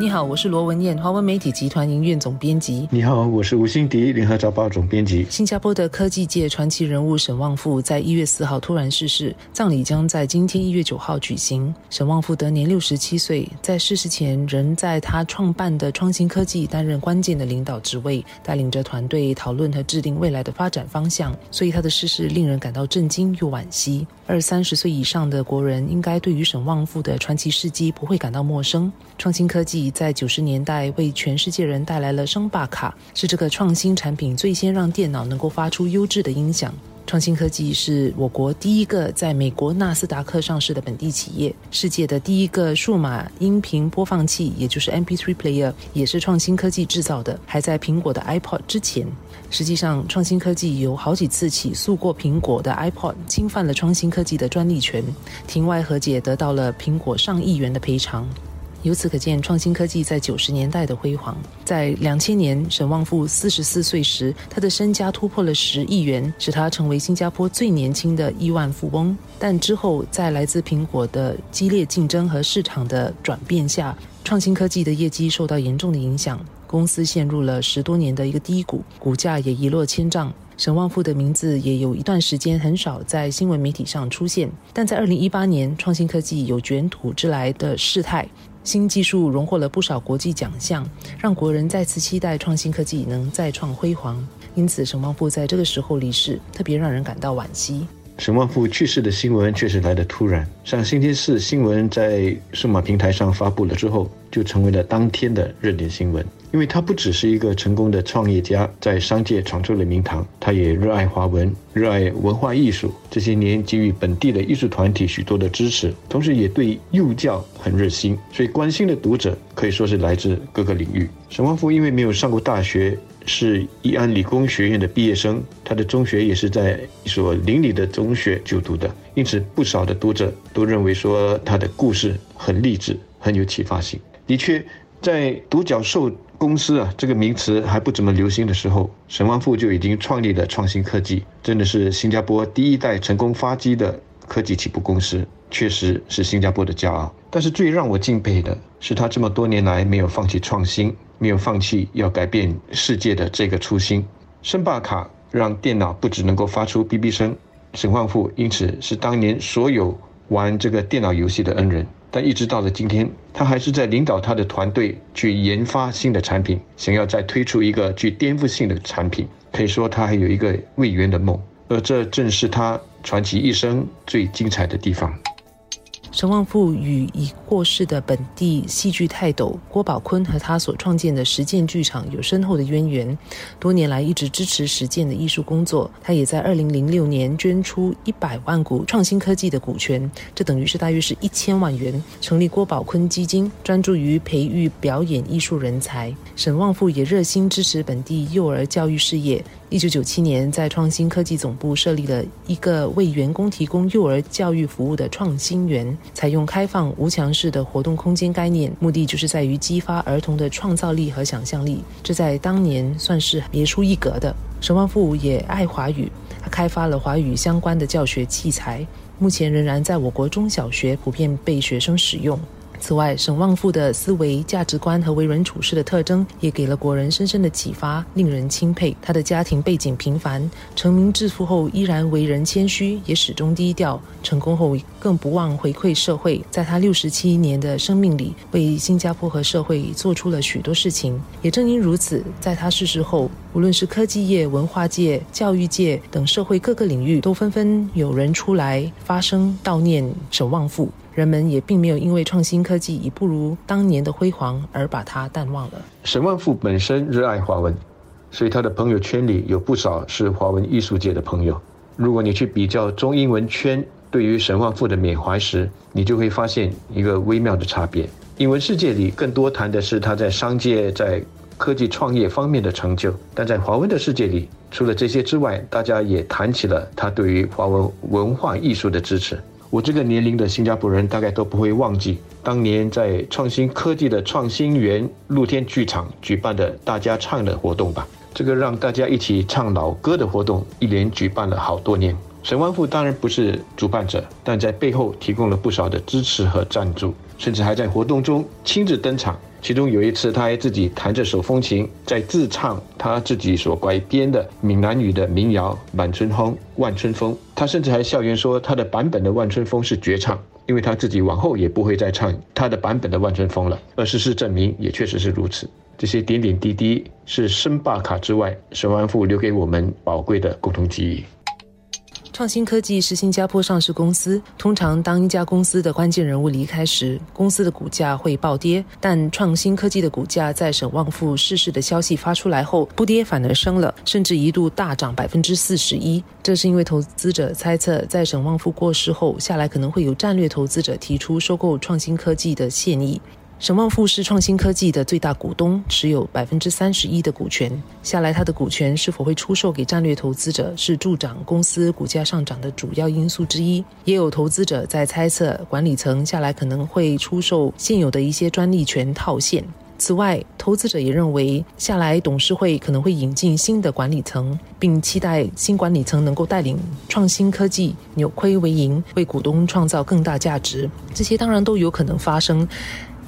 你好，我是罗文燕，华文媒体集团营运总编辑。你好，我是吴欣迪，联合早报总编辑。新加坡的科技界传奇人物沈旺富在一月四号突然逝世，葬礼将在今天一月九号举行。沈旺富得年六十七岁，在逝世前仍在他创办的创新科技担任关键的领导职位，带领着团队讨论和制定未来的发展方向。所以他的逝世令人感到震惊又惋惜。二三十岁以上的国人应该对于沈旺富的传奇事迹不会感到陌生。创新科技。在九十年代，为全世界人带来了声霸卡，是这个创新产品最先让电脑能够发出优质的音响。创新科技是我国第一个在美国纳斯达克上市的本地企业，世界的第一个数码音频播放器，也就是 MP3 player，也是创新科技制造的，还在苹果的 iPod 之前。实际上，创新科技有好几次起诉过苹果的 iPod，侵犯了创新科技的专利权，庭外和解得到了苹果上亿元的赔偿。由此可见，创新科技在九十年代的辉煌。在两千年，沈旺富四十四岁时，他的身家突破了十亿元，使他成为新加坡最年轻的亿万富翁。但之后，在来自苹果的激烈竞争和市场的转变下，创新科技的业绩受到严重的影响，公司陷入了十多年的一个低谷，股价也一落千丈。沈旺富的名字也有一段时间很少在新闻媒体上出现。但在二零一八年，创新科技有卷土之来的事态。新技术荣获了不少国际奖项，让国人再次期待创新科技能再创辉煌。因此，沈旺富在这个时候离世，特别让人感到惋惜。沈旺富去世的新闻确实来得突然，上星期四新闻在数码平台上发布了之后，就成为了当天的热点新闻。因为他不只是一个成功的创业家，在商界闯出了名堂，他也热爱华文，热爱文化艺术。这些年给予本地的艺术团体许多的支持，同时也对幼教很热心，所以关心的读者可以说是来自各个领域。沈万福因为没有上过大学，是义安理工学院的毕业生，他的中学也是在一所邻里的中学就读的，因此不少的读者都认为说他的故事很励志，很有启发性。的确，在独角兽。公司啊，这个名词还不怎么流行的时候，沈万富就已经创立了创新科技，真的是新加坡第一代成功发迹的科技起步公司，确实是新加坡的骄傲。但是最让我敬佩的是，他这么多年来没有放弃创新，没有放弃要改变世界的这个初心。声霸卡让电脑不只能够发出哔哔声，沈万富因此是当年所有玩这个电脑游戏的恩人。但一直到了今天，他还是在领导他的团队去研发新的产品，想要再推出一个具颠覆性的产品。可以说，他还有一个未圆的梦，而这正是他传奇一生最精彩的地方。沈旺富与已过世的本地戏剧泰斗郭宝坤和他所创建的实践剧场有深厚的渊源，多年来一直支持实践的艺术工作。他也在二零零六年捐出一百万股创新科技的股权，这等于是大约是一千万元，成立郭宝坤基金，专注于培育表演艺术人才。沈旺富也热心支持本地幼儿教育事业。一九九七年，在创新科技总部设立了一个为员工提供幼儿教育服务的创新园，采用开放无墙式的活动空间概念，目的就是在于激发儿童的创造力和想象力。这在当年算是别出一格的。沈万富也爱华语，他开发了华语相关的教学器材，目前仍然在我国中小学普遍被学生使用。此外，沈旺富的思维、价值观和为人处事的特征，也给了国人深深的启发，令人钦佩。他的家庭背景平凡，成名致富后依然为人谦虚，也始终低调。成功后更不忘回馈社会，在他六十七年的生命里，为新加坡和社会做出了许多事情。也正因如此，在他逝世后，无论是科技业、文化界、教育界等社会各个领域，都纷纷有人出来发声悼念沈旺富。人们也并没有因为创新科技已不如当年的辉煌而把它淡忘了。沈万富本身热爱华文，所以他的朋友圈里有不少是华文艺术界的朋友。如果你去比较中英文圈对于沈万富的缅怀时，你就会发现一个微妙的差别。英文世界里更多谈的是他在商界、在科技创业方面的成就，但在华文的世界里，除了这些之外，大家也谈起了他对于华文文化艺术的支持。我这个年龄的新加坡人大概都不会忘记当年在创新科技的创新园露天剧场举办的大家唱的活动吧。这个让大家一起唱老歌的活动，一连举办了好多年。沈万富当然不是主办者，但在背后提供了不少的支持和赞助，甚至还在活动中亲自登场。其中有一次，他还自己弹着手风琴，在自唱他自己所改编的闽南语的民谣《满春风》《万春风》。他甚至还笑言说，他的版本的《万春风》是绝唱，因为他自己往后也不会再唱他的版本的《万春风》了。而事实证明，也确实是如此。这些点点滴滴是申霸卡之外，沈万富留给我们宝贵的共同记忆。创新科技是新加坡上市公司。通常，当一家公司的关键人物离开时，公司的股价会暴跌。但创新科技的股价在沈旺富逝世的消息发出来后，不跌反而升了，甚至一度大涨百分之四十一。这是因为投资者猜测，在沈旺富过世后，下来可能会有战略投资者提出收购创新科技的现意。沈旺富是创新科技的最大股东，持有百分之三十一的股权。下来，他的股权是否会出售给战略投资者，是助长公司股价上涨的主要因素之一。也有投资者在猜测，管理层下来可能会出售现有的一些专利权套现。此外，投资者也认为，下来董事会可能会引进新的管理层，并期待新管理层能够带领创新科技扭亏为盈，为股东创造更大价值。这些当然都有可能发生。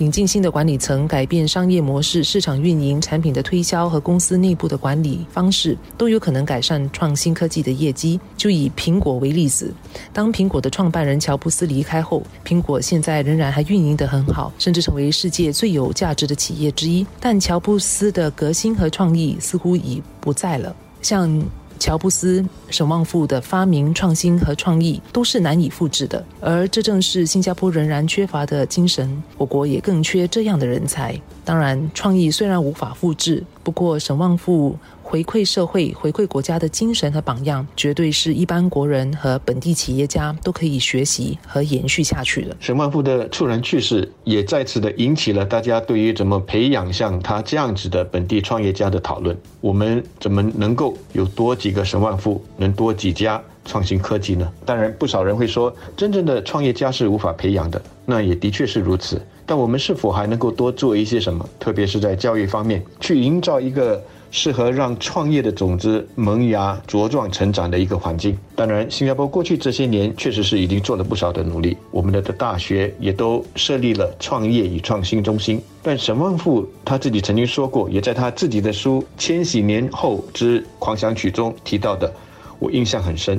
引进新的管理层，改变商业模式、市场运营、产品的推销和公司内部的管理方式，都有可能改善创新科技的业绩。就以苹果为例子，当苹果的创办人乔布斯离开后，苹果现在仍然还运营得很好，甚至成为世界最有价值的企业之一。但乔布斯的革新和创意似乎已不在了，像。乔布斯、沈旺富的发明、创新和创意都是难以复制的，而这正是新加坡仍然缺乏的精神。我国也更缺这样的人才。当然，创意虽然无法复制，不过沈旺富。回馈社会、回馈国家的精神和榜样，绝对是一般国人和本地企业家都可以学习和延续下去的。沈万富的猝然去世，也再次的引起了大家对于怎么培养像他这样子的本地创业家的讨论。我们怎么能够有多几个沈万富，能多几家创新科技呢？当然，不少人会说，真正的创业家是无法培养的，那也的确是如此。但我们是否还能够多做一些什么？特别是在教育方面，去营造一个。适合让创业的种子萌芽茁壮成长的一个环境。当然，新加坡过去这些年确实是已经做了不少的努力，我们的大学也都设立了创业与创新中心。但沈万富他自己曾经说过，也在他自己的书《千禧年后之狂想曲》中提到的，我印象很深。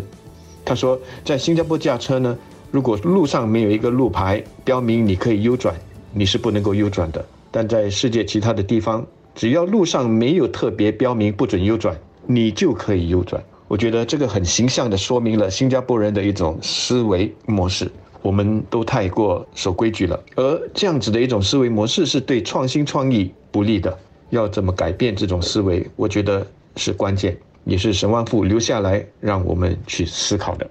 他说，在新加坡驾车呢，如果路上没有一个路牌标明你可以右转，你是不能够右转的。但在世界其他的地方，只要路上没有特别标明不准右转，你就可以右转。我觉得这个很形象地说明了新加坡人的一种思维模式。我们都太过守规矩了，而这样子的一种思维模式是对创新创意不利的。要怎么改变这种思维？我觉得是关键，也是沈万富留下来让我们去思考的。